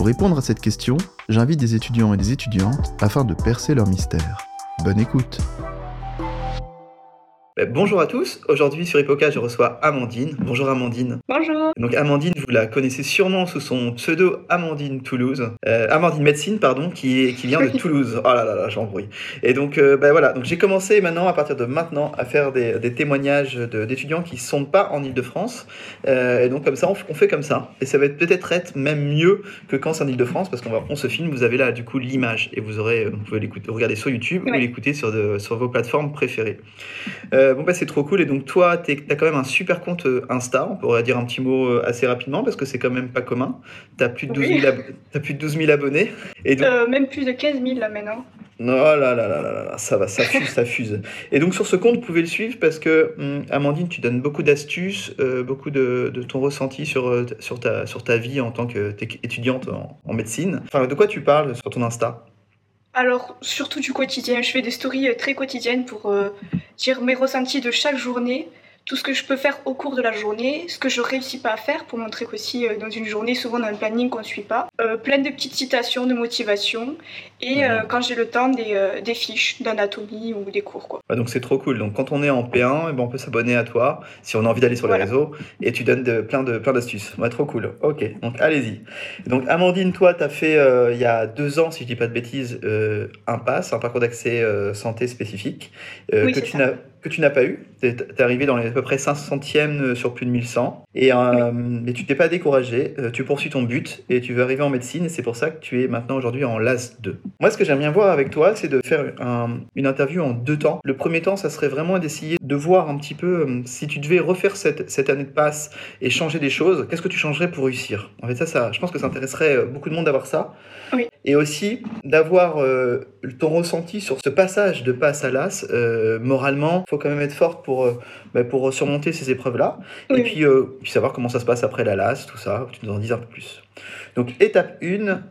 Pour répondre à cette question, j'invite des étudiants et des étudiantes afin de percer leur mystère. Bonne écoute bonjour à tous, aujourd'hui sur Hippocast je reçois Amandine. Bonjour Amandine. Bonjour. Donc Amandine, vous la connaissez sûrement sous son pseudo Amandine Toulouse, euh, Amandine Médecine pardon, qui, est, qui vient de Toulouse. Oh là là là, j'embrouille. Et donc euh, ben voilà, donc j'ai commencé maintenant à partir de maintenant à faire des, des témoignages d'étudiants qui ne sont pas en Ile-de-France. Euh, et donc comme ça, on, fait comme ça. Et ça va peut-être être même mieux que quand c'est en Ile-de-France parce qu'on on se filme, vous avez là du coup l'image et vous aurez, vous pouvez l'écouter, regarder sur YouTube ou l'écouter sur, sur vos plateformes préférées. Euh, bon, bah, c'est trop cool. Et donc, toi, tu as quand même un super compte euh, Insta. On pourrait dire un petit mot euh, assez rapidement parce que c'est quand même pas commun. Tu as, plus de 12 000 abonnés. Et même plus de 15 000 là maintenant. Oh là là là là là, ça va, ça fuse, ça fuse. Et donc sur ce compte, vous pouvez le suivre parce que, hum, Amandine, tu donnes beaucoup d'astuces, beaucoup de, ton ressenti sur, sur, ta, sur ta vie en tant qu'étudiante en, en médecine. Enfin, de quoi tu parles sur ton Insta? Alors, surtout du quotidien. Je fais des stories euh, très quotidiennes pour euh, dire mes ressentis de chaque journée tout ce que je peux faire au cours de la journée, ce que je réussis pas à faire pour montrer qu'aussi euh, dans une journée, souvent dans un planning qu'on ne suit pas, euh, plein de petites citations de motivation et euh, quand j'ai le temps des, des fiches d'anatomie ou des cours. Quoi. donc c'est trop cool. Donc quand on est en P1, eh ben, on peut s'abonner à toi si on a envie d'aller sur les réseaux et tu donnes de, plein de plein d'astuces. Trop cool. Ok, donc allez-y. Donc Amandine, toi, tu as fait il y a deux ans, si je dis pas de bêtises, un pass, un parcours d'accès santé spécifique que tu n'as que tu n'as pas eu. Tu es, arrivé dans les à peu près 500e euh, sur plus de 1100. Et, euh, mais tu t'es pas découragé. Euh, tu poursuis ton but et tu veux arriver en médecine. Et c'est pour ça que tu es maintenant aujourd'hui en LAS 2. Moi, ce que j'aime bien voir avec toi, c'est de faire une interview en deux temps. Le premier temps, ça serait vraiment d'essayer de voir un petit peu si tu devais refaire cette, cette année de passe et changer des choses, qu'est-ce que tu changerais pour réussir? En fait, ça, ça, je pense que ça intéresserait beaucoup de monde d'avoir ça. Oui. Et aussi d'avoir ton ressenti sur ce passage de passe à l'AS moralement faut quand même être forte pour, euh, bah, pour surmonter ces épreuves-là. Et puis, euh, puis savoir comment ça se passe après la LAS, tout ça. Tu nous en dis un peu plus. Donc, étape 1,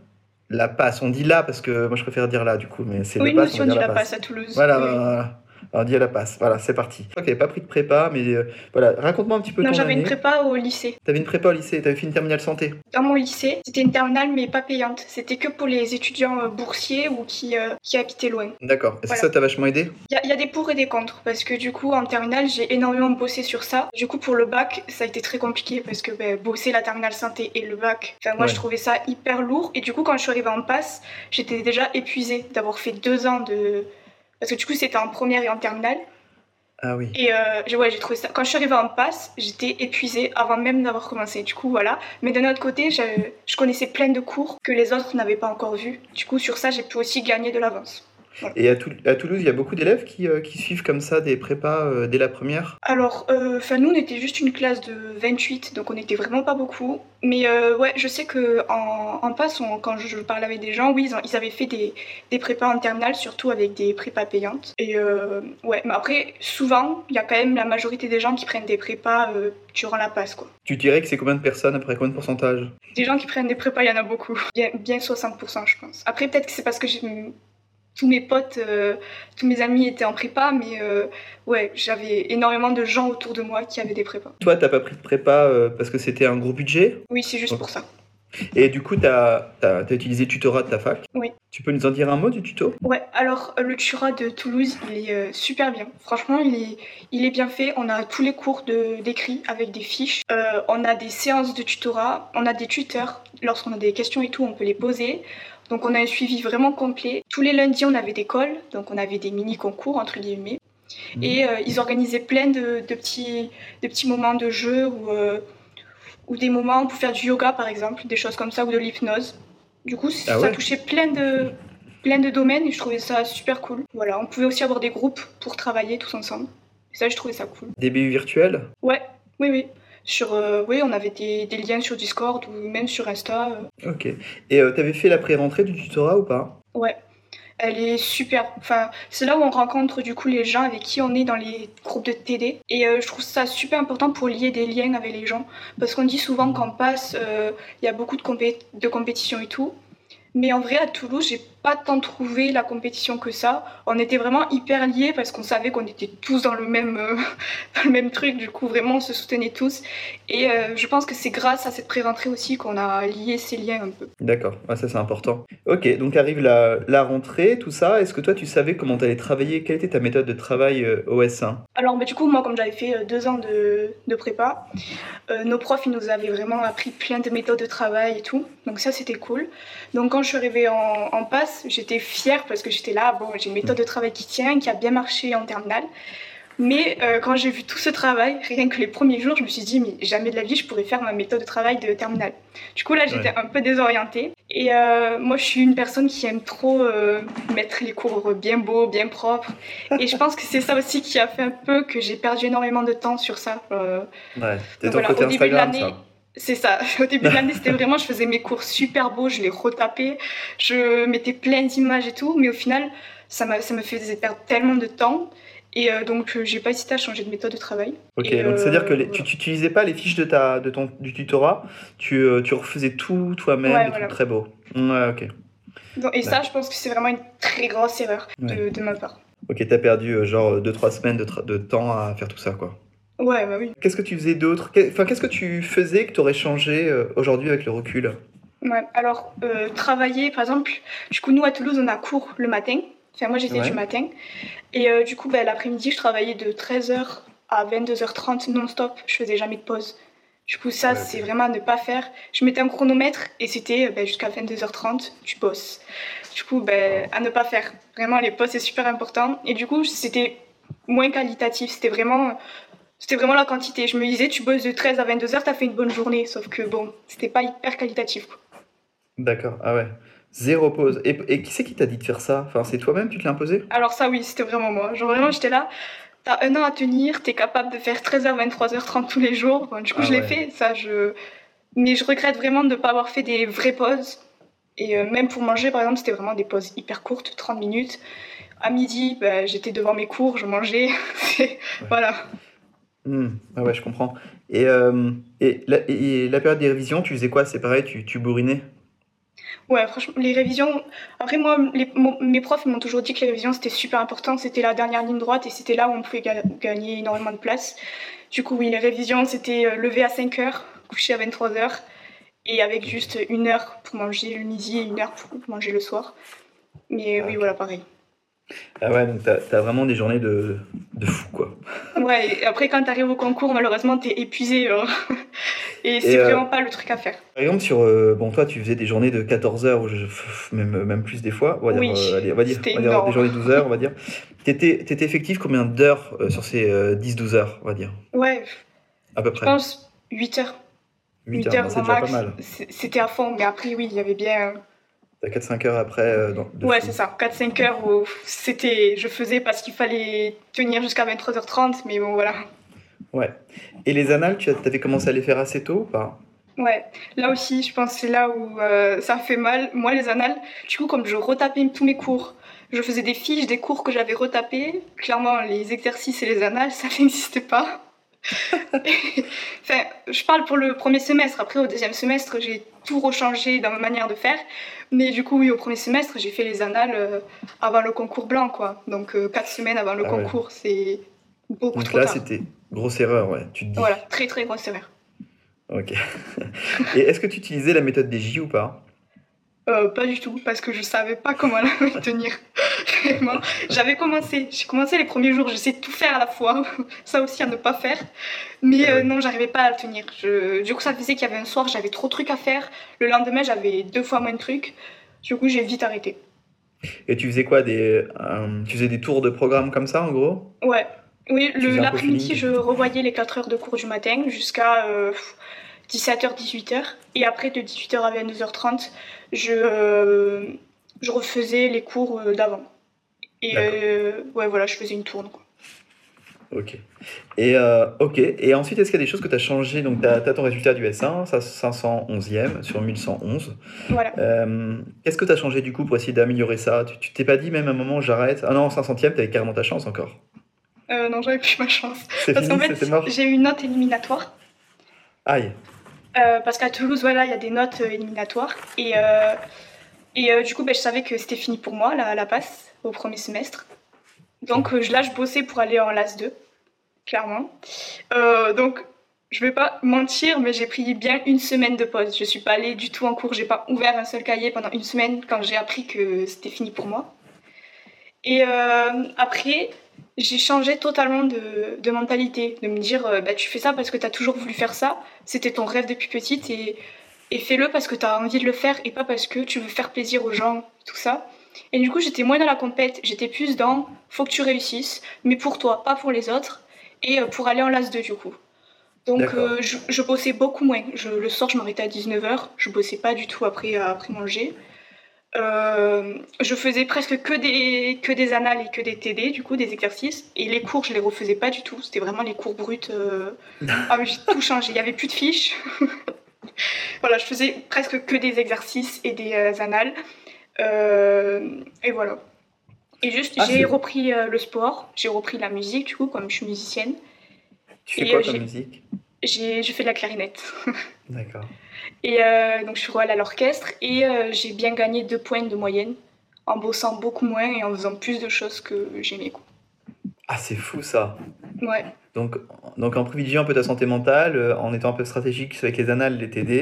la passe. On dit là parce que moi je préfère dire là du coup, mais c'est oui, la passe. Oui, on, dit la passe. à Toulouse. Voilà, alors, dit à la passe. Voilà, c'est parti. Je crois qu'elle pas pris de prépa, mais euh, voilà, raconte-moi un petit peu non, ton j'avais une prépa au lycée. T'avais une prépa au lycée, t'avais fait une terminale santé Dans mon lycée, c'était une terminale, mais pas payante. C'était que pour les étudiants euh, boursiers ou qui, euh, qui habitaient loin. D'accord. Est-ce que ça t'a vachement aidé? Il y, a des pour et des contre, parce que du coup, en terminale, j'ai énormément bossé sur ça. Du coup, pour le bac, ça a été très compliqué, parce que ben, bosser la terminale santé et le bac, enfin, moi, je trouvais ça hyper lourd. Et du coup, quand je suis arrivée en passe, j'étais déjà épuisée d'avoir fait deux ans de... Parce que du coup, c'était en première et en terminale. Ah oui. Et euh, ouais, j'ai trouvé ça. Quand je suis arrivée en passe, j'étais épuisée avant même d'avoir commencé. Du coup, voilà. Mais d'un autre côté, je, je connaissais plein de cours que les autres n'avaient pas encore vus. Du coup, sur ça, j'ai pu aussi gagner de l'avance. Et à, Toulouse, il y a beaucoup d'élèves qui, euh, suivent comme ça des prépas euh, dès la première? Alors, euh, nous, on était juste une classe de 28, donc on n'était vraiment pas beaucoup. Mais ouais, je sais qu'en en, passe, quand je, parlais avec des gens, oui, ils, avaient fait des, des, prépas en terminale, surtout avec des prépas payantes. Et ouais, mais après, souvent, il y a quand même la majorité des gens qui prennent des prépas durant la passe. Quoi. Tu dirais que c'est combien de personnes après combien de pourcentage? Des gens qui prennent des prépas, il y en a beaucoup. Bien, bien 60%, je pense. Après, peut-être que c'est parce que j'ai tous mes potes, euh, tous mes amis étaient en prépa, mais euh, ouais, j'avais énormément de gens autour de moi qui avaient des prépas. Toi, t'as pas pris de prépa euh, parce que c'était un gros budget? Oui, c'est juste pour ça. Et du coup, tu as, utilisé le tutorat de ta fac? Oui. Tu peux nous en dire un mot du tuto? Ouais, alors le tutorat de Toulouse, il est super bien. Franchement, il est, il est bien fait. On a tous les cours d'écrit avec des fiches. on a des séances de tutorat. On a des tuteurs. Lorsqu'on a des questions et tout, on peut les poser. Donc on a un suivi vraiment complet. Tous les lundis, on avait des calls, donc on avait des mini-concours, entre guillemets. Mhm. Et euh, ils organisaient plein de, petits, de petits moments de jeu ou, euh, ou des moments pour faire du yoga, par exemple, des choses comme ça, ou de l'hypnose. Du coup, ah ça touchait plein de, plein de domaines et je trouvais ça super cool. Voilà, on pouvait aussi avoir des groupes pour travailler tous ensemble. Et ça, je trouvais ça cool. Des BU virtuels? Ouais, oui, oui. Sur, euh, oui, on avait des, des, liens sur Discord ou même sur Insta. Ok. Et euh, tu avais fait la pré-rentrée du tutorat ou pas? Ouais. Elle est super. Enfin, c'est là où on rencontre du coup les gens avec qui on est dans les groupes de TD. Et euh, je trouve ça super important pour lier des liens avec les gens. Parce qu'on dit souvent qu'en passe, euh, il y a beaucoup de, compé de compétitions et tout. Mais en vrai, à Toulouse, j'ai pas tant trouvé la compétition que ça. On était vraiment hyper liés parce qu'on savait qu'on était tous dans le même, euh, le même truc. Du coup, vraiment, on se soutenait tous. Et euh, je pense que c'est grâce à cette pré-rentrée aussi qu'on a lié ces liens un peu. D'accord, ça c'est important. Ok, donc arrive la, la rentrée, tout ça. Est-ce que toi, tu savais comment tu allais travailler? Quelle était ta méthode de travail euh, au S1 Alors, bah, du coup, moi, comme j'avais fait deux ans de, de prépa, nos profs, ils nous avaient vraiment appris plein de méthodes de travail et tout. Donc ça, c'était cool. Donc quand je suis arrivée en, en passe, j'étais fière parce que j'étais là, bon, j'ai une méthode de travail qui tient, qui a bien marché en terminale. Mais euh, quand j'ai vu tout ce travail, rien que les premiers jours, je me suis dit, mais jamais de la vie, je pourrais faire ma méthode de travail de terminale. Du coup, là, j'étais un peu désorientée. Et euh, moi, je suis une personne qui aime trop euh, mettre les cours bien beaux, bien propres. Et je pense que c'est ça aussi qui a fait un peu que j'ai perdu énormément de temps sur ça. ouais, c'était ton côté Instagram, ça. C'est ça. Au début de l'année, c'était vraiment, je faisais mes cours super beaux, je les retapais, je mettais plein d'images et tout, mais au final, ça, ça me faisait perdre tellement de temps. Et euh, donc, j'ai pas hésité à changer de méthode de travail. Ok, donc c'est-à-dire que tu n'utilisais pas les fiches de ta, de ton, du tutorat, tu, euh, tu refaisais tout toi-même, ouais, très beau. Ouais, ok. Donc, et ça, je pense que c'est vraiment une très grosse erreur de, de ma part. Ok, t'as perdu euh, genre 2-3 semaines de, de temps à faire tout ça, quoi. Ouais, bah oui. Qu'est-ce que tu faisais d'autre Enfin, qu'est-ce que tu faisais que tu aurais changé euh, aujourd'hui avec le recul? Ouais, alors, euh, travailler, par exemple, du coup, nous à Toulouse, on a cours le matin. Enfin, moi, j'étais du matin. Et euh, du coup, bah, l'après-midi, je travaillais de 13h à 22h30 non-stop. Je faisais jamais de pause. Du coup, ça, c'est vraiment à ne pas faire. Je mettais un chronomètre et c'était bah, jusqu'à 22h30, tu bosses. Du coup, bah, à ne pas faire. Vraiment, les pauses, c'est super important. Et du coup, c'était moins qualitatif. C'était vraiment c'était vraiment la quantité. Je me disais, tu bosses de 13 à 22 heures, t'as fait une bonne journée. Sauf que bon, c'était pas hyper qualitatif. D'accord, ah ouais. Zéro pause. Et, qui c'est qui t'a dit de faire ça? Enfin, c'est toi-même, tu te l'as imposé? Alors ça, oui, c'était vraiment moi. Genre vraiment, j'étais là. T'as un an à tenir, t'es capable de faire 13h, 23h30 tous les jours. du coup, ah je l'ai fait. Ça, je... Mais je regrette vraiment de ne pas avoir fait des vraies pauses. Et euh, même pour manger, par exemple, c'était vraiment des pauses hyper courtes, 30 minutes. À midi, bah, j'étais devant mes cours, je mangeais. Voilà. Hmm. Ah ouais, je comprends. Et, euh, et, la, la, période des révisions, tu faisais quoi? C'est pareil, tu, tu bourrinais? Ouais, franchement, les révisions. Après, moi, mes profs m'ont toujours dit que les révisions c'était super important. C'était la dernière ligne droite et c'était là où on pouvait gagner énormément de place. Du coup, oui, les révisions c'était euh, lever à 5 heures, coucher à 23 heures et avec juste une heure pour manger le midi et une heure pour manger le soir. Mais oui, voilà, pareil. Ah ouais, donc t'as as vraiment des journées de, de fou, quoi. Ouais, et après, quand t'arrives au concours, malheureusement, t'es épuisé. Hein. Et c'est euh, vraiment pas le truc à faire. Par exemple, sur. Euh, bon, toi, tu faisais des journées de 14 heures, même, même plus des fois. On va dire, euh, allez, on va dire, on va dire des journées de 12 heures, on va dire. T'étais étais effectif combien d'heures sur ces 10-12 heures, on va dire? Ouais. À peu près. Je pense 8 heures. 8, heures, heures c'est déjà pas mal. C'était à fond, mais après, oui, il y avait bien 4-5 heures après euh, Ouais, c'est ça. 4-5 heures où c'était, je faisais parce qu'il fallait tenir jusqu'à 23h30, mais bon, voilà. Ouais. Et les annales, tu avais commencé à les faire assez tôt ou pas? Ouais, là aussi, je pense que c'est là où euh, ça fait mal. Moi, les annales, du coup, comme je retapais tous mes cours, je faisais des fiches des cours que j'avais retapés. Clairement, les exercices et les annales, ça n'existait pas. enfin, je parle pour le premier semestre. Après, au deuxième semestre, j'ai tout rechangé dans ma manière de faire. Mais du coup, oui, au premier semestre, j'ai fait les annales euh, avant le concours blanc, quoi. Donc, euh, quatre semaines avant le ah concours, c'est beaucoup Donc là, c'était grosse erreur, ouais, tu te dis. Voilà, très, très grosse erreur. Ok. Et est-ce que tu utilisais la méthode des J ou pas? Euh, pas du tout, parce que je savais pas comment la tenir. Vraiment. J'avais commencé, j'ai commencé les premiers jours, j'essayais de tout faire à la fois, ça aussi à ne pas faire. Mais euh, non, j'arrivais pas à le tenir. Je... Du coup, ça faisait qu'il y avait un soir, j'avais trop de trucs à faire. Le lendemain, j'avais deux fois moins de trucs. Du coup, j'ai vite arrêté. Et tu faisais quoi des, euh, Tu faisais des tours de programme comme ça, en gros? Ouais. Oui, l'après-midi, je revoyais les 4 heures de cours du matin jusqu'à 17h, 18h. Et après, de 18h à 22h30, je, euh, je refaisais les cours euh, d'avant. Et euh, ouais, voilà, je faisais une tourne. Quoi. Ok. Et, euh. Et ensuite, est-ce qu'il y a des choses que tu as changées? Donc, tu as, ton résultat du S1, ça 511e sur 1111. Voilà. Euh, Qu'est-ce que tu as changé du coup pour essayer d'améliorer ça? Tu t'es pas dit même à un moment, j'arrête Ah non, 500e, tu avais carrément ta chance encore. Euh, non, j'avais plus ma chance. Parce qu'en fait, j'ai eu une note éliminatoire. Aïe. Euh, parce qu'à Toulouse, voilà, il y a des notes euh, éliminatoires. Et, euh, du coup, ben, je savais que c'était fini pour moi, la, passe, au premier semestre. Donc là, je bossais pour aller en LAS 2, clairement. Donc, je vais pas mentir, mais j'ai pris bien une semaine de pause. Je suis pas allée du tout en cours, j'ai pas ouvert un seul cahier pendant une semaine quand j'ai appris que c'était fini pour moi. Et après, j'ai changé totalement de, de mentalité, de me dire, euh, bah, tu fais ça parce que tu as toujours voulu faire ça, c'était ton rêve depuis petite, et, et fais-le parce que tu as envie de le faire et pas parce que tu veux faire plaisir aux gens, tout ça. Et du coup, j'étais moins dans la compète, j'étais plus dans, faut que tu réussisses, mais pour toi, pas pour les autres, et euh, pour aller en LAS 2 du coup. Donc euh, je, je bossais beaucoup moins. Je, le soir, je m'arrêtais à 19h, je bossais pas du tout après, après manger. Euh, je faisais presque que des, que des annales et que des TD, du coup, des exercices. Et les cours, je les refaisais pas du tout. C'était vraiment les cours bruts. euh. Ah, mais j'ai tout changé. Il y avait plus de fiches. voilà, je faisais presque que des exercices et des euh, annales. Et voilà. Et juste, Ah, j'ai repris euh, le sport, j'ai repris la musique, du coup, comme je suis musicienne. Tu fais Et, quoi comme musique? J'ai je fais de la clarinette. D'accord. Et euh, donc je suis royale à l'orchestre et euh, j'ai bien gagné deux points de moyenne en bossant beaucoup moins et en faisant plus de choses que j'aimais. Ah, c'est fou ça. Ouais, Donc, donc en privilégiant un peu ta santé mentale, euh, en étant un peu stratégique avec les annales, les TD,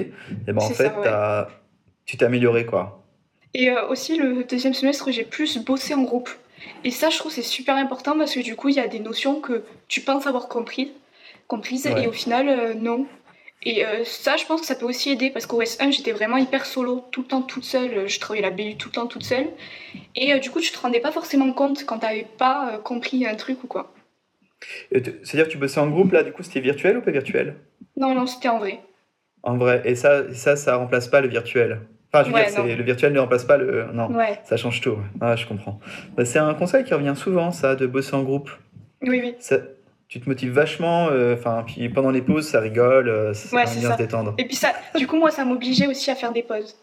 et ben en fait, ça, ouais. t'as- tu t'es amélioré quoi. Et euh, aussi, le deuxième semestre, j'ai plus bossé en groupe. Et ça, je trouve, c'est super important parce que du coup, il y a des notions que tu penses avoir comprises, comprises Ouais. et au final, euh, non. Et euh, ça, je pense que ça peut aussi aider parce qu'au S1, j'étais vraiment hyper solo, tout le temps toute seule. Je travaillais la BU tout le temps toute seule. Et euh, du coup, tu te rendais pas forcément compte quand t'avais pas euh, compris un truc ou quoi. C'est-à-dire que tu bossais en groupe là, du coup, c'était virtuel ou pas virtuel? Non, non, c'était en vrai. En vrai. Et ça, ça, ça remplace pas le virtuel. Enfin, je veux Ouais, dire, le virtuel ne remplace pas le. Non, Ouais, ça change tout. Ah, je comprends. Bah, c'est un conseil qui revient souvent, ça, de bosser en groupe. oui, oui. Ça- tu te motives vachement. euh, Enfin, puis pendant les pauses, ça rigole, euh, ça, Ouais, bien ça. se détendre. Et puis ça, du coup, moi, ça m'obligeait aussi à faire des pauses.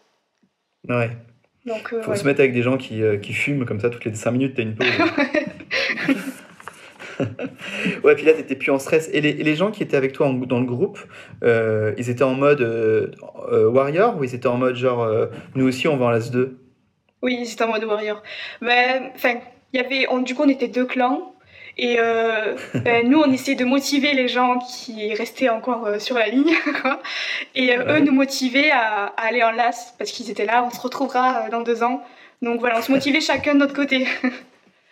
Ouais. Donc, euh, Faut ouais. se mettre avec des gens qui, qui fument comme ça toutes les 5 minutes, t'as une pause. ouais, puis là, t'étais plus en stress. Et les, et les gens qui étaient avec toi en- dans le groupe, ils étaient en mode warrior ou ils étaient en mode genre nous aussi on va en LAS 2 Oui, c'était en mode warrior. Mais, enfin, il y avait, on- du coup, on était deux clans. Et euh, ben, nous, on essayait de motiver les gens qui restaient encore euh, sur la ligne, quoi. Et euh, eux nous motivaient à, à aller en LAS parce qu'ils étaient là, on se retrouvera dans deux ans. Donc voilà, on se motivait chacun de notre côté.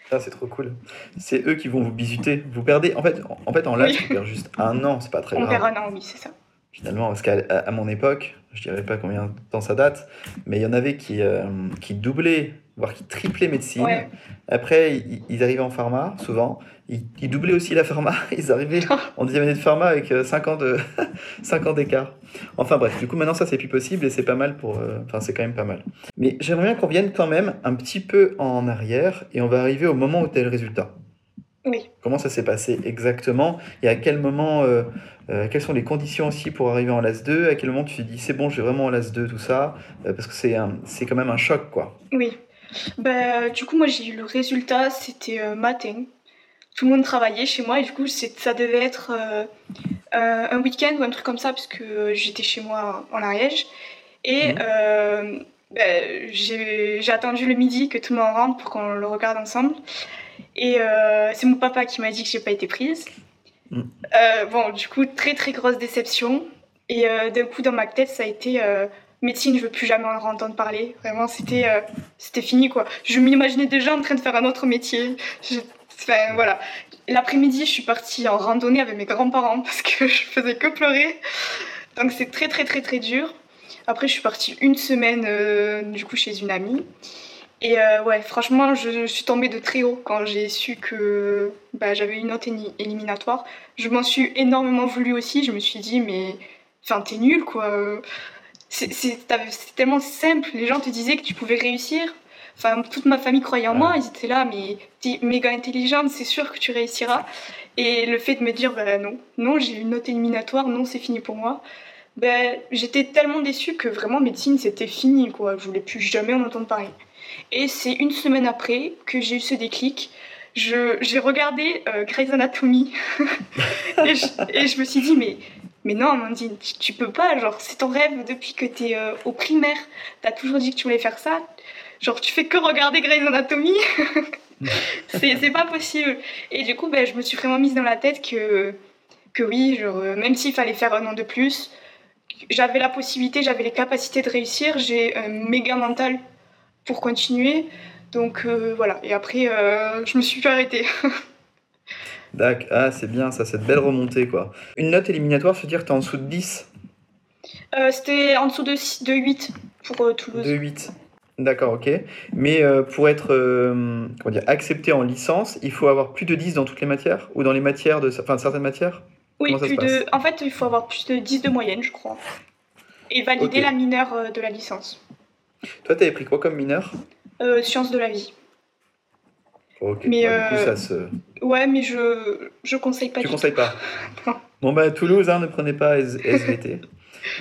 Ça, c'est trop cool. C'est eux qui vont vous bisuter. Vous perdez. En fait, en, en fait, en LAS, Oui. tu perds juste un an, c'est pas très On grave. perd un an, oui, c'est ça. Finalement, parce qu'à à- mon époque, je dirais pas combien de temps ça date, mais il y en avait qui, euh, qui doublaient, voire qui triplaient médecine. Ouais. Après, ils, ils arrivaient en pharma, souvent. Ils, ils doublaient aussi la pharma. Ils arrivaient en deuxième année de pharma avec euh, 5 ans de 5 ans d'écart. Enfin bref, du coup, maintenant ça, c'est plus possible et c'est pas mal pour. euh, Enfin, c'est quand même pas mal. Mais j'aimerais bien qu'on revienne quand même un petit peu en arrière et on va arriver au moment où tu as le résultat. Oui. Comment ça s'est passé exactement Et à quel moment, euh, euh, quelles sont les conditions aussi pour arriver en LAS 2 À quel moment tu te dis c'est bon, je vais vraiment en LAS 2, tout ça? Euh, Parce que c'est un- c'est quand même un choc, quoi. Oui. Bah, du coup, moi, j'ai eu le résultat, c'était euh, matin. Tout le monde travaillait chez moi et du coup, c'est- ça devait être un week-end ou un truc comme ça, parce que j'étais chez moi en Ariège. Et Mhm. bah, j'ai j'ai attendu le midi que tout le monde rentre pour qu'on le regarde ensemble. Et c'est mon papa qui m'a dit que j'ai pas été prise. Euh, bon, du coup, très très grosse déception. Et euh, d'un coup, dans ma tête, ça a été euh, médecine, je veux plus jamais en entendre parler. Vraiment, c'était c'était fini quoi. Je m'imaginais déjà en train de faire un autre métier. Je- Enfin voilà. L'après-midi, je suis partie en randonnée avec mes grands-parents parce que je faisais que pleurer. Donc c'est très très très très dur. Après, je suis partie une semaine du coup chez une amie. Et euh, ouais, franchement, je, suis tombée de très haut quand j'ai su que bah, j'avais une note éli- éliminatoire. Je m'en suis énormément voulu aussi. Je me suis dit, mais enfin, t'es nul quoi. C'est tellement simple. Les gens te disaient que tu pouvais réussir. Enfin, toute ma famille croyait en moi. Ils étaient là, mais t'es méga intelligente, c'est sûr que tu réussiras. Et le fait de me dire, bah non, non, j'ai une note éliminatoire, non, c'est fini pour moi. Ben, j'étais tellement déçue que vraiment médecine c'était fini quoi, je voulais plus jamais en entendre parler. Et c'est une semaine après que j'ai eu ce déclic. j'ai regardé euh, Grey's Anatomy. Et, je, me suis dit mais mais non Amandine, tu, peux pas, genre c'est ton rêve depuis que t'es es euh, au primaire, t'as toujours dit que tu voulais faire ça, genre tu fais que regarder Grey's Anatomy, c'est pas possible. Et du coup ben, je me suis vraiment mise dans la tête que que oui, genre, euh, même s'il fallait faire un an de plus, j'avais la possibilité, j'avais les capacités de réussir, j'ai un méga mental pour continuer. Donc euh, voilà, et après, euh, je me suis plus arrêtée. D'accord, ah, c'est bien ça, cette belle remontée quoi. Une note éliminatoire, se dire que tu es en dessous de 10 euh, C'était en dessous de, de 8 pour Toulouse. De 8 D'accord, ok. Mais pour être comment dire, accepté en licence, il faut avoir plus de 10 dans toutes les matières? Ou dans les matières de, enfin, certaines matières? Oui, plus de... en fait, il faut avoir plus de 10 de moyenne, je crois. Et valider la mineure de la licence. Toi, t'avais pris quoi comme mineur euh, Sciences de la vie. Ok, mais bah, du coup, euh, ça se... Ouais, mais je, je conseille pas. Tu conseilles pas Bon, bah, Toulouse, hein, ne prenez pas SVT.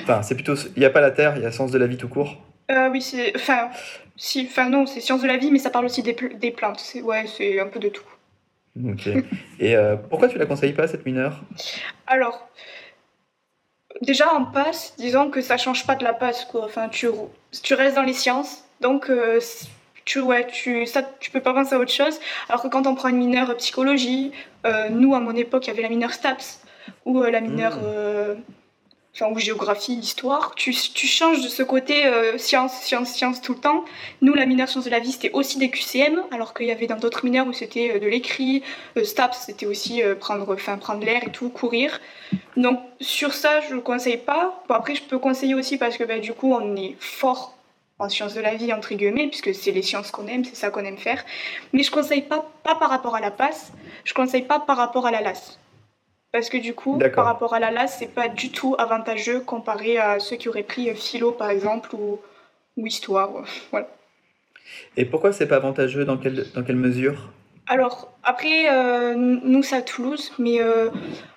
enfin, c'est plutôt... Il n'y a pas la Terre, il y a Sciences de la vie tout court. Euh, oui, c'est... Enfin, si... enfin, non, c'est Sciences de la vie, mais ça parle aussi des, des plantes. Ouais, c'est un peu de tout. Ok. Et euh, pourquoi tu la conseilles pas, cette mineure? Alors, déjà en passe, disons que ça change pas de la passe, quoi. Enfin, tu, tu restes dans les sciences, donc euh, tu, ouais, tu, ça, tu peux pas penser à autre chose. Alors que quand on prend une mineure psychologie, euh, nous, à mon époque, il y avait la mineure STAPS, ou la mineure... Hmm enfin, ou géographie, histoire, tu, changes de ce côté euh, science, science, science tout le temps. Nous, la mineure sciences de la vie, c'était aussi des QCM, alors qu'il y avait dans d'autres mineurs où c'était euh, de l'écrit, euh, STAPS, c'était aussi prendre, enfin, prendre l'air et tout, courir. Donc sur ça, je ne le conseille pas. Bon, après, je peux conseiller aussi parce que bah, du coup, on est fort en sciences de la vie, entre guillemets, puisque c'est les sciences qu'on aime, c'est ça qu'on aime faire. Mais je conseille pas, pas par rapport à la passe, je conseille pas par rapport à la LAS. Parce que du coup, par rapport à la LAS, c'est pas du tout avantageux comparé à ceux qui auraient pris philo par exemple ou, ou histoire. Voilà. Et pourquoi c'est pas avantageux? Dans quelle, dans quelle mesure? Alors, après, euh, nous c'est à Toulouse, mais euh,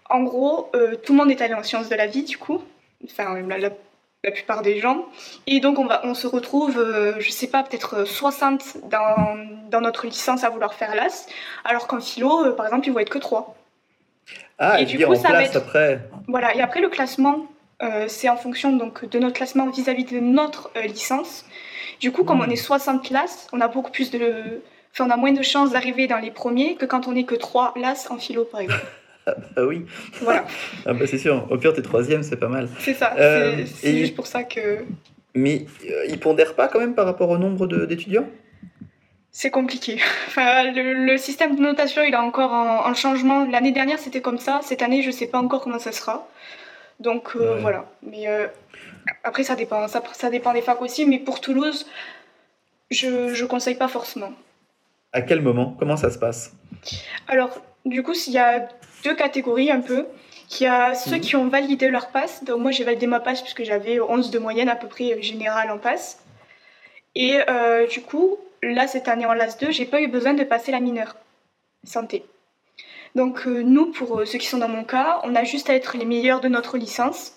en gros, euh, tout le monde est allé en sciences de la vie du coup, enfin la, la, plupart des gens. Et donc on, va, on se retrouve, je sais pas, peut-être 60 dans, dans, notre licence à vouloir faire LAS, alors qu'en philo, par exemple, ils vont être que 3. Ah, et du coup, ça va être... après. Voilà, et après le classement, euh, c'est en fonction donc, de notre classement vis-à-vis de notre euh, licence. Du coup, comme on est 60 classes, on a beaucoup plus de. Enfin, on a moins de chances d'arriver dans les premiers que quand on n'est que 3 classes en philo, par exemple. ah bah oui. Voilà. ah bah c'est sûr. Au pire, t'es troisième, c'est pas mal. C'est ça. Euh, c'est juste pour ça que. Mais ils pondèrent pas quand même par rapport au nombre d'étudiants? C'est compliqué. Enfin, le, système de notation, il est encore en, changement. L'année dernière, c'était comme ça. Cette année, je ne sais pas encore comment ça sera. Donc euh, voilà. Mais euh, après, ça dépend. Ça, ça, dépend des facs aussi. Mais pour Toulouse, je ne conseille pas forcément. À quel moment? Comment ça se passe? Alors, du coup, il y a deux catégories un peu. Il y a ceux mhm. qui ont validé leur passe. Donc moi, j'ai validé ma passe puisque j'avais 11 de moyenne à peu près générale en passe. Et euh, du coup, là, cette année en LAS 2, j'ai pas eu besoin de passer la mineure santé. Donc euh, nous, pour euh, ceux qui sont dans mon cas, on a juste à être les meilleurs de notre licence.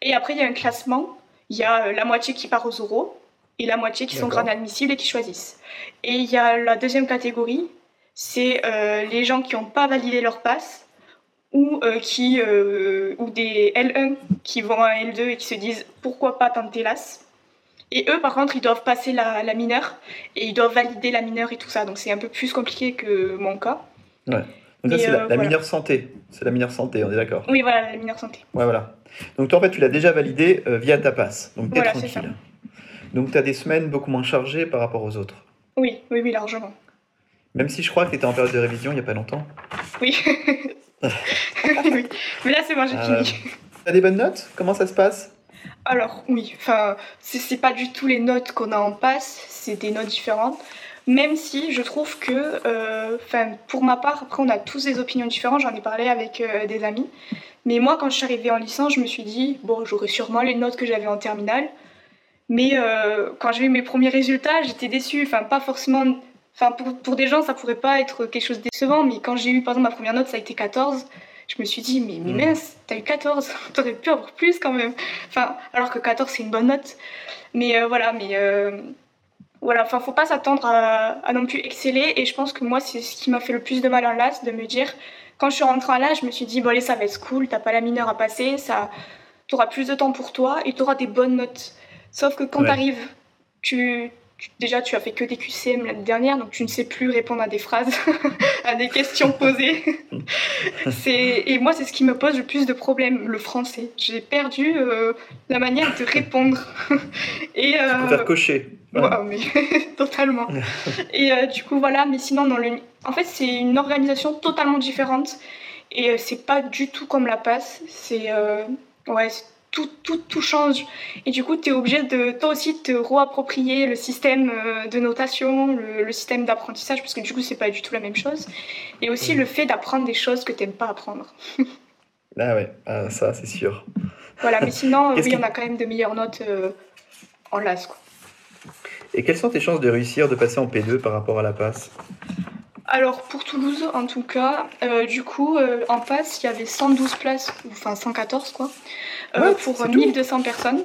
Et après, il y a un classement. Il y a euh, la moitié qui part aux oraux et la moitié qui sont grades admissibles et qui choisissent. Et il y a la deuxième catégorie, c'est les gens qui n'ont pas validé leur passe ou, qui, ou des L1 qui vont à L2 et qui se disent pourquoi pas tenter l'AS. Et eux, par contre, ils doivent passer la, la, mineure et ils doivent valider la mineure et tout ça. Donc c'est un peu plus compliqué que mon cas. Ouais. Donc ça, c'est la, euh, mineure santé. C'est la mineure santé, on est d'accord Oui, voilà, la mineure santé. Ouais, voilà. Donc toi, en fait, tu l'as déjà validé euh, via ta passe. Donc t'es voilà, tranquille. Donc tu as des semaines beaucoup moins chargées par rapport aux autres. Oui, oui, oui, largement. Même si je crois que tu étais en période de révision il n'y a pas longtemps. Oui. oui. Mais là, c'est bon, j'ai euh, fini. T'as des bonnes notes? Comment ça se passe? Alors oui, enfin, c'est pas du tout les notes qu'on a en passe, c'est des notes différentes. Même si je trouve que, euh, pour ma part, après on a tous des opinions différentes, j'en ai parlé avec euh, des amis. Mais moi, quand je suis arrivée en licence, je me suis dit, bon, j'aurais sûrement les notes que j'avais en terminale. Mais euh, quand j'ai eu mes premiers résultats, j'étais déçue. Enfin, pas forcément Enfin, pour, pour, des gens, ça pourrait pas être quelque chose de décevant, mais quand j'ai eu, par exemple, ma première note, ça a été 14, je me suis dit, mais, mais mm. mince, t'as eu 14, t'aurais pu avoir plus quand même. Enfin, alors que 14, c'est une bonne note. Mais euh, voilà, mais euh, voilà, enfin, faut pas s'attendre à, à, non plus exceller. Et je pense que moi, c'est ce qui m'a fait le plus de mal en LAS, de me dire, quand je suis rentrée en LAS, je me suis dit, bon, allez, ça va être cool, t'as pas la mineure à passer, ça, t'auras plus de temps pour toi et t'auras des bonnes notes. Sauf que quand t'arrives, tu, déjà, tu as fait que des QCM l'année dernière, donc tu ne sais plus répondre à des phrases, à des questions posées. et moi, c'est ce qui me pose le plus de problèmes, le français. J'ai perdu euh, la manière de répondre. et, euh, faire cocher. mais totalement. et euh, du coup, voilà, mais sinon, dans le... en fait, c'est une organisation totalement différente. Et euh, c'est pas du tout comme la passe. C'est ouais, tout, tout, tout change. Et du coup, tu es obligé de toi aussi te réapproprier le système euh, de notation, le, système d'apprentissage, parce que du coup, c'est pas du tout la même chose. Et aussi le fait d'apprendre des choses que tu n'aimes pas apprendre. ah ouais, ah, ça, c'est sûr. Voilà, mais sinon, oui, on a quand même de meilleures notes euh, en LAS. Quoi. Et quelles sont tes chances de réussir de passer en P2 par rapport à la passe? Alors pour Toulouse en tout cas, euh, du coup en passe il y avait 112 places, enfin 114 quoi, euh, pour 1200 personnes.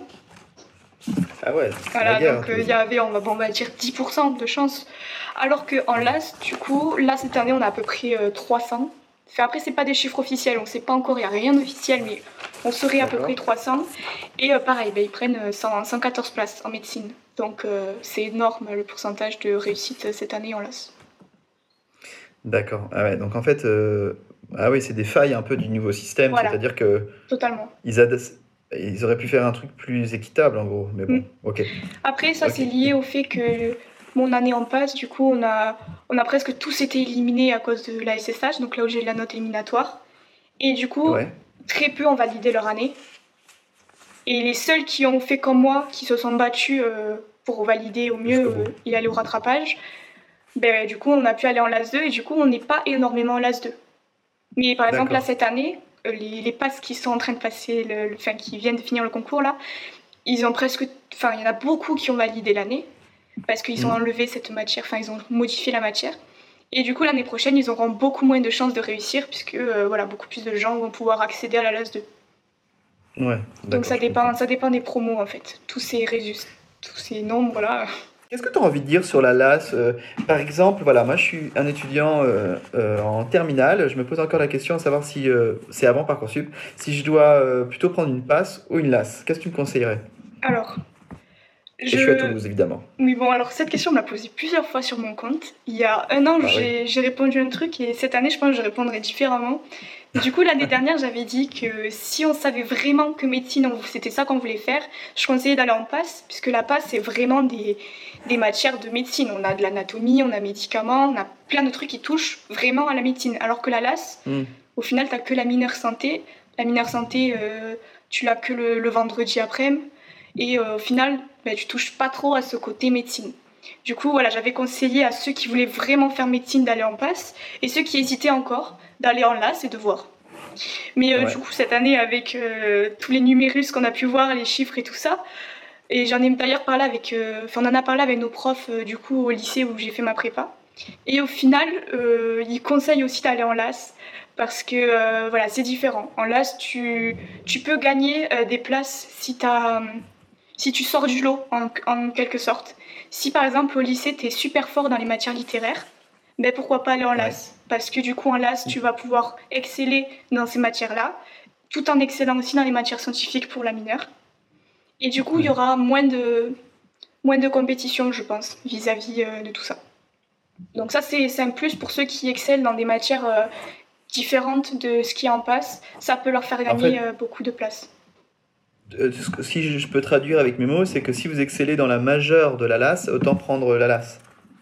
Ah ouais. Voilà, donc euh, il y avait, on va, bon, on va dire 10% de chance. Alors qu'en LAS, du coup, là cette année, on a à peu près 300. Euh, après, c'est pas des chiffres officiels, on sait pas encore, il n'y a rien d'officiel, mais on serait à peu près 300. Et pareil, ben, ils prennent 114 places en médecine. Donc c'est énorme le pourcentage de réussite cette année en LAS. D'accord. Ah ouais, donc en fait, ah oui, c'est des failles un peu du nouveau système, c'est-à-dire que totalement. Ils, ils auraient pu faire un truc plus équitable en gros, mais bon, mm. ok. Après, ça c'est lié au fait que mon année en passe, du coup, on a, on a presque tous été éliminés à cause de la SSH, donc là où j'ai la note éliminatoire. Et du coup, très peu ont validé leur année. Et les seuls qui ont fait comme moi, qui se sont battus euh, pour valider au mieux euh, et aller au rattrapage, ben, du coup, on a pu aller en LAS 2 et du coup, on n'est pas énormément en LAS 2. Mais par exemple, là, cette année, euh, les, les, passes qui sont en train de passer, le, enfin, qui viennent de finir le concours, là, ils ont presque. Enfin, il y en a beaucoup qui ont validé l'année parce qu'ils ont mm. enlevé cette matière, enfin, ils ont modifié la matière. Et du coup, l'année prochaine, ils auront beaucoup moins de chances de réussir puisque euh, voilà, beaucoup plus de gens vont pouvoir accéder à la LAS 2. Ouais, Donc ça dépend, ça dépend des promos en fait. Tous ces, tous ces nombres là. Qu'est-ce que tu as envie de dire sur la LAS euh, Par exemple, voilà, moi je suis un étudiant euh, euh, en terminale, je me pose encore la question à savoir si c'est avant Parcoursup, si je dois plutôt prendre une passe ou une LAS. Qu'est-ce que tu me conseillerais? Alors, je... je... suis à Toulouse, évidemment. Oui, bon, alors cette question, on m'a posée plusieurs fois sur mon compte. Il y a un an, ah j'ai répondu un truc et cette année, je pense que je répondrai différemment. Du coup, l'année dernière, j'avais dit que si on savait vraiment que médecine, c'était ça qu'on voulait faire, je conseillais d'aller en passe, puisque la passe, c'est vraiment des, des matières de médecine. On a de l'anatomie, on a médicaments, on a plein de trucs qui touchent vraiment à la médecine. Alors que la LAS, hmm. au final, tu n'as que la mineure santé. La mineure santé, euh, tu l'as que le, vendredi après-midi. Et euh, au final, ben, tu touches pas trop à ce côté médecine. Du coup, voilà, j'avais conseillé à ceux qui voulaient vraiment faire médecine d'aller en passe et ceux qui hésitaient encore d'aller en LAS et de voir. Mais euh, du coup, cette année, avec euh, tous les numérus qu'on a pu voir, les chiffres et tout ça, et j'en ai d'ailleurs parlé avec, enfin, on en a parlé avec nos profs du coup au lycée où j'ai fait ma prépa. Et au final, ils conseillent aussi d'aller en LAS parce que voilà, c'est différent. En LAS, tu, tu peux gagner des places si, as, si tu sors du lot en, en quelque sorte. Si par exemple au lycée, tu es super fort dans les matières littéraires, ben pourquoi pas aller en LAS? Parce que du coup, en LAS, tu vas pouvoir exceller dans ces matières-là, tout en excellant aussi dans les matières scientifiques pour la mineure. Et du coup, il y aura moins de, moins de compétition, je pense, vis-à-vis euh, de tout ça. Donc ça, c'est un plus pour ceux qui excellent dans des matières euh, différentes de ce qui en passe. Ça peut leur faire gagner euh, beaucoup de place. Si je peux traduire avec mes mots, c'est que si vous excellez dans la majeure de la LAS, autant prendre la LAS.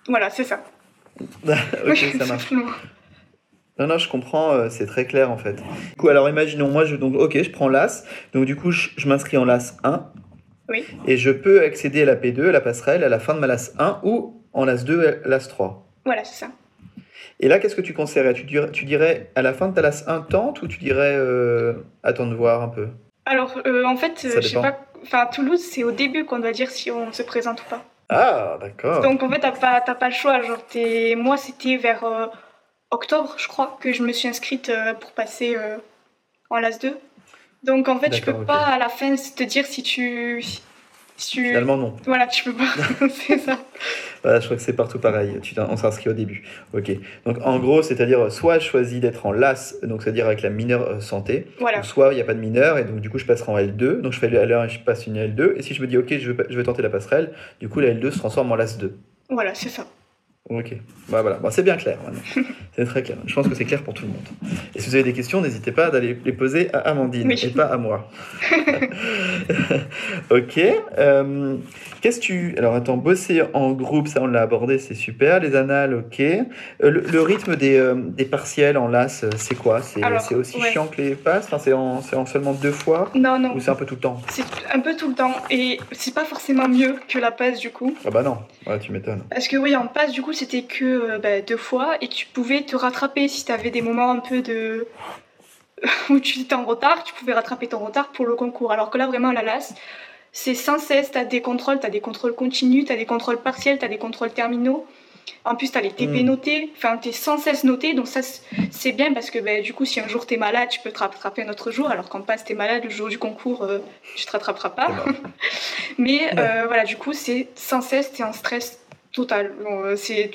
Voilà, c'est ça. ok, ça marche. Non, non, je comprends, euh, c'est très clair en fait. Du coup, alors imaginons, moi, je, donc, ok, je prends l'AS, donc du coup, je, m'inscris en LAS 1. Oui. Et je peux accéder à la P2, à la passerelle, à la fin de ma LAS 1 ou en LAS 2, LAS 3. Voilà, c'est ça. Et là, qu'est-ce que tu conseillerais? Tu dirais, tu dirais à la fin de ta LAS 1 tente ou tu dirais euh, attends de voir un peu? Alors, euh, en fait, je sais pas. Enfin, à Toulouse, c'est au début qu'on doit dire si on se présente ou pas. Ah, d'accord. Donc en fait, t'as pas, t'as pas le choix. Genre, moi, c'était vers euh, octobre, je crois, que je me suis inscrite euh, pour passer euh, en LAS 2. Donc en fait, tu peux pas à la fin te dire si tu. Si tu... Finalement, non. Voilà, tu peux pas. c'est ça. Voilà, je crois que c'est partout pareil. Tu on s'inscrit au début. Ok. Donc en gros, c'est-à-dire soit je choisis d'être en LAS, donc c'est-à-dire avec la mineure euh, santé, Voilà. ou soit il n'y a pas de mineur et donc du coup je passerai en L2. Donc je fais le L1 et je passe une L2. Et si je me dis ok, je veux, je veux tenter la passerelle, du coup la L2 se transforme en LAS 2. Voilà, c'est ça. Ok. Bah, voilà. Bah, c'est bien clair c'est très clair. Je pense que c'est clair pour tout le monde. Et si vous avez des questions, n'hésitez pas d'aller les poser à Amandine Oui. et pas à moi. ok. Euh, Qu'est-ce que tu. Alors attends, bosser en groupe, ça on l'a abordé, c'est super. Les annales, ok. Euh, le, le rythme des, euh, des partiels en LAS, c'est quoi? C'est aussi ouais. chiant que les passes? Enfin, C'est en, en seulement deux fois? Non, non. Ou c'est un peu tout le temps? C'est un peu tout le temps. Et c'est pas forcément mieux que la passe du coup. Ah bah non, ouais, tu m'étonnes. Parce que oui, en passe, du coup, c'était que euh, bah, deux fois et tu pouvais te rattraper si tu avais des moments un peu de. où tu étais en retard, tu pouvais rattraper ton retard pour le concours. Alors que là, vraiment, la LAS, c'est sans cesse, tu as des contrôles, tu as des contrôles continus, tu as des contrôles partiels, tu as des contrôles terminaux. En plus, tu as les TP Mm. notés, enfin, tu es sans cesse noté, donc ça, c'est- bien parce que bah, du coup, si un jour tu es malade, tu peux te rattraper un autre jour, alors qu'en passe, tu es malade, le jour du concours, euh, tu te rattraperas pas. Mais euh, voilà, du coup, c'est sans cesse, t'es en stress total. Euh, c'est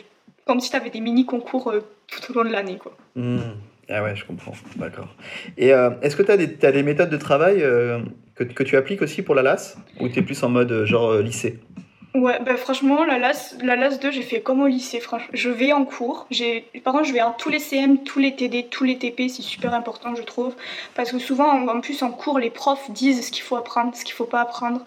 comme si t'avais des mini-concours euh, tout au long de l'année, quoi. Hmm. Ah ouais, je comprends. D'accord. Et euh, est-ce que tu as des, méthodes de travail euh, que, que tu appliques aussi pour la LAS Ou tu es plus en mode euh, genre lycée? Ouais, bah franchement, la LAS, la LAS 2, j'ai fait comme au lycée, franchement. Je vais en cours, j'ai... par contre, je vais en tous les CM, tous les TD, tous les TP, c'est super important, je trouve. Parce que souvent, en, en plus, en cours, les profs disent ce qu'il faut apprendre, ce qu'il faut pas apprendre.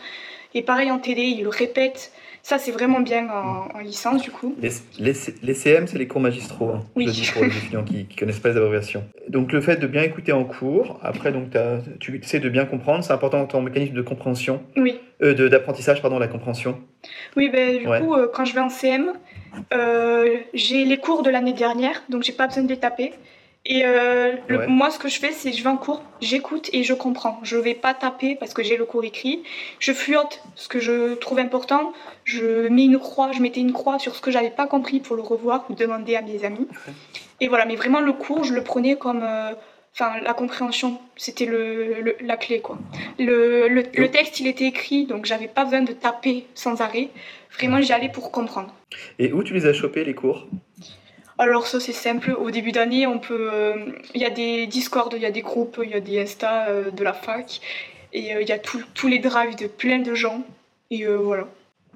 Et pareil en TD, ils le répètent. Ça, c'est vraiment bien en, en licence, du coup. les, les, les CM, c'est les cours magistraux. hein. Oui. Je dis pour les étudiants qui ne connaissent pas les abréviations. Donc le fait de bien écouter en cours, après donc tu sais de bien comprendre, c'est important dans ton mécanisme de compréhension, Oui. euh, d'apprentissage, pardon, la compréhension. Oui, ben, du Ouais. coup, euh, quand je vais en CM, euh, j'ai les cours de l'année dernière, donc j'ai pas besoin de les taper. Et euh, le- Ouais. moi, ce que je fais, c'est je vais en cours, j'écoute et je comprends. Je vais pas taper parce que j'ai le cours écrit. Je fuyote ce que je trouve important. Je mets une croix, je mettais une croix sur ce que j'avais pas compris pour le revoir ou demander à mes amis. Et voilà, mais vraiment le cours, je le prenais comme, euh, enfin, la compréhension, c'était le, le- la clé quoi. Le, le, le texte, il était écrit, donc j'avais pas besoin de taper sans arrêt. Vraiment, j'y allais pour comprendre. Et où tu les as chopés, les cours? Alors ça c'est simple, au début d'année on peut, euh, il y a des Discord, il y a des groupes, il y a des Insta euh, de la fac et euh, il y a tout- tous les drives de plein de gens et voilà.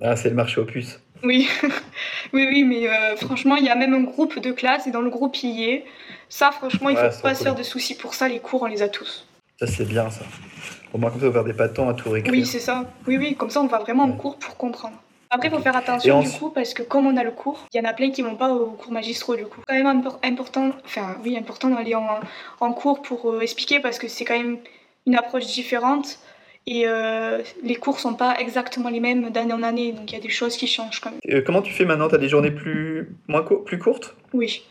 Ah, c'est le marché aux puces. Oui, oui, oui, mais euh, franchement il y a même un groupe de classe et dans le groupe il y est. Ça franchement il Ouais, faut pas se faire de soucis pour ça, les cours on les a tous. Ça, c'est bien, ça. Au moins, comme ça, vous perdez pas de temps à tout réécrire. Oui c'est ça, oui oui, comme ça on va vraiment en cours pour comprendre. Après, il faut faire attention du coup, parce que comme on a le cours, il y en a plein qui vont pas au cours magistraux du coup. quand même impor- important, enfin oui, important d'aller en, en cours pour euh, expliquer parce que c'est quand même une approche différente et euh, les cours sont pas exactement les mêmes d'année en année, donc il y a des choses qui changent quand même. Euh, comment tu fais maintenant? Tu as des journées plus, moins cour- plus courtes? Oui.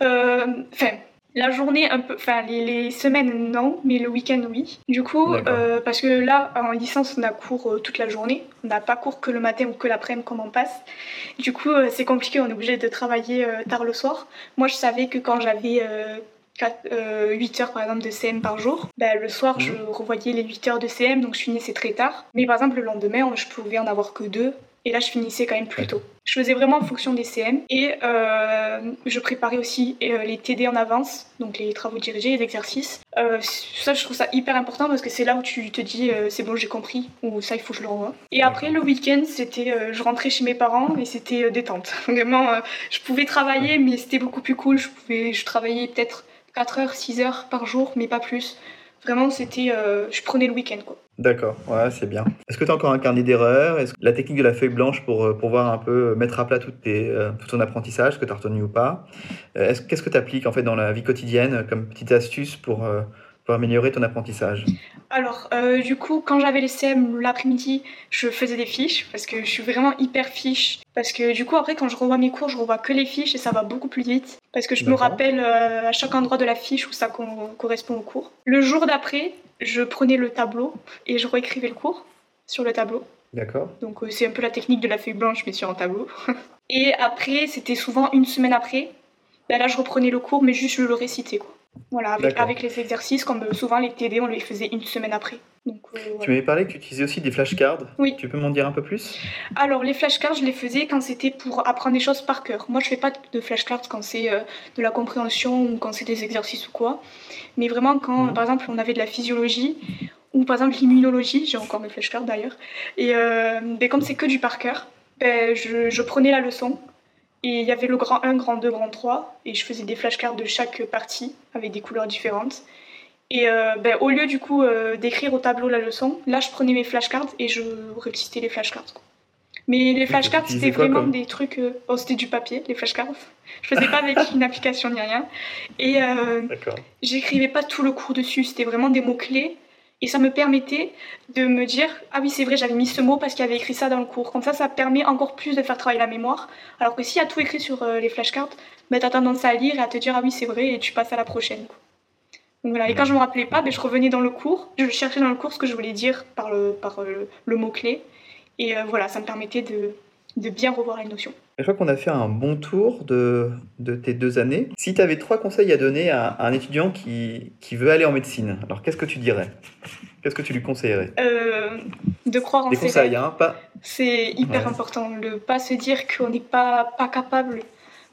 Enfin, la journée un peu, enfin les, les semaines non, mais le week-end oui. Du coup, euh, parce que là en licence on a cours euh, toute la journée, on n'a pas cours que le matin ou que l'après-midi comme on passe. Du coup euh, c'est compliqué, on est obligé de travailler tard le soir. Moi je savais que quand j'avais euh, 4, euh, 8 heures par exemple de CM par jour, bah, le soir je revoyais les 8 heures de CM donc je finissais très tard. Mais par exemple le lendemain je pouvais en avoir que deux et là je finissais quand même plus tôt. Je faisais vraiment en fonction des CM et euh, je préparais aussi euh, les TD en avance, donc les travaux dirigés, les exercices. Euh, ça, je trouve ça hyper important parce que c'est là où tu te dis euh, c'est bon, j'ai compris ou ça, il faut que je le revoie. Et après, le week-end, c'était je rentrais chez mes parents et c'était détente. Vraiment, je pouvais travailler, mais c'était beaucoup plus cool. Je, pouvais, je travaillais peut-être 4 heures, 6 heures par jour, mais pas plus. Vraiment, c'était. euh, je prenais le week-end quoi. D'accord, ouais, c'est bien. Est-ce que tu as encore un carnet d'erreurs? Est-ce que la technique de la feuille blanche pour, euh, pour voir un peu, euh, mettre à plat tout ton apprentissage, que tu as retenu ou pas? Est-ce- Qu'est-ce que tu appliques en fait dans la vie quotidienne comme petite astuce pour, pour améliorer ton apprentissage Alors, euh, du coup, quand j'avais les CM l'après-midi, je faisais des fiches parce que je suis vraiment hyper fiche. Parce que du coup, après, quand je revois mes cours, je revois que les fiches et ça va beaucoup plus vite. Parce que je me rappelle euh, à chaque endroit de la fiche où ça co- correspond au cours. Le jour d'après, je prenais le tableau et je réécrivais le cours sur le tableau. D'accord. Donc euh, c'est un peu la technique de la feuille blanche mais sur un tableau. Et après, c'était souvent une semaine après. Ben là, je reprenais le cours, mais juste je le récitais. Quoi. Voilà, avec, les exercices, comme souvent les TD, on les faisait une semaine après. Donc, euh, Tu m'avais parlé que tu utilisais aussi des flashcards. Oui. Tu peux m'en dire un peu plus? Alors, les flashcards, je les faisais quand c'était pour apprendre des choses par cœur. Moi, je fais pas de flashcards quand c'est euh, de la compréhension ou quand c'est des exercices ou quoi. Mais vraiment, quand, Mhm. par exemple, on avait de la physiologie ou par exemple l'immunologie, j'ai encore mes flashcards d'ailleurs. Et euh, ben, comme c'est que du par cœur, ben, je, je prenais la leçon. Et il y avait le grand 1, grand 2, grand 3. Et je faisais des flashcards de chaque partie avec des couleurs différentes. Et euh, ben, au lieu du coup euh, d'écrire au tableau la leçon, là je prenais mes flashcards et je récitais les flashcards. quoi. Mais les flashcards c'était vraiment comme- des trucs. euh, Oh, c'était du papier, les flashcards. Je faisais pas avec une application ni rien. Et j'écrivais pas tout le cours dessus, c'était vraiment des mots-clés. Et ça me permettait de me dire Ah oui, c'est vrai, j'avais mis ce mot parce qu'il avait écrit ça dans le cours. Comme ça, ça permet encore plus de faire travailler la mémoire. Alors que s'il y a tout écrit sur euh, les flashcards, ben, t'as tendance à lire et à te dire Ah oui, c'est vrai, et tu passes à la prochaine. Donc voilà. Et quand je me rappelais pas, ben, je revenais dans le cours, je cherchais dans le cours ce que je voulais dire par le, par, euh, le mot-clé. Et euh, voilà, ça me permettait de, de bien revoir les notions. Je crois qu'on a fait un bon tour de, de tes deux années. Si tu avais trois conseils à donner à, à un étudiant qui, qui veut aller en médecine, alors qu'est-ce que tu dirais? Qu'est-ce que tu lui conseillerais? Euh, de croire en Des ses conseils, rêves. hein, pas. C'est hyper Ouais. important, ne pas se dire qu'on n'est pas, pas capable,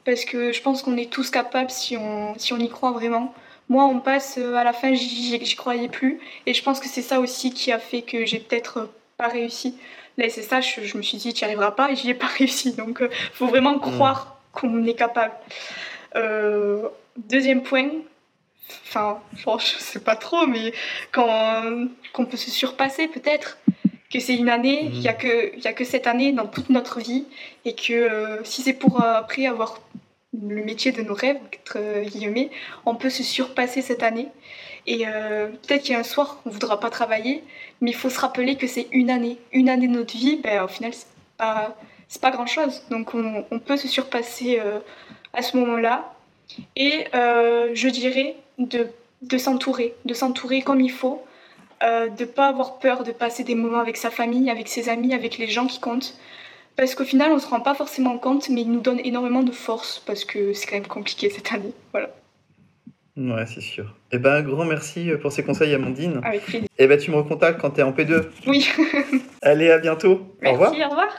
parce que je pense qu'on est tous capables si on, si on y croit vraiment. Moi, on passe euh, à la fin, j'y croyais plus, et je pense que c'est ça aussi qui a fait que j'ai peut-être pas réussi. Là, c'est ça, je, me suis dit, tu n'y arriveras pas, et j'y ai pas réussi. Donc, il faut vraiment croire qu'on est capable. Euh, deuxième point, enfin, genre, je sais pas trop, mais quand, qu'on peut se surpasser peut-être, que c'est une année, il n'y a, que- il y a que cette année dans toute notre vie, et que euh, si c'est pour euh, après avoir le métier de nos rêves, guillemets, on peut se surpasser cette année. Et euh, peut-être qu'il y a un soir, on ne voudra pas travailler, mais il faut se rappeler que c'est une année. Une année de notre vie, ben, au final, c'est pas, pas grand-chose. Donc on, peut se surpasser euh, à ce moment-là. Et euh, je dirais de, de s'entourer, de s'entourer comme il faut, de pas avoir peur de passer des moments avec sa famille, avec ses amis, avec les gens qui comptent. Parce qu'au final, on se rend pas forcément compte, mais il nous donne énormément de force parce que c'est quand même compliqué cette année. Voilà, Ouais, c'est sûr. Eh ben, un grand merci pour ces conseils, Amandine. avec plaisir. Eh ben, tu me recontactes quand tu es en P2. Oui, Allez, à bientôt. Au revoir. merci, au revoir.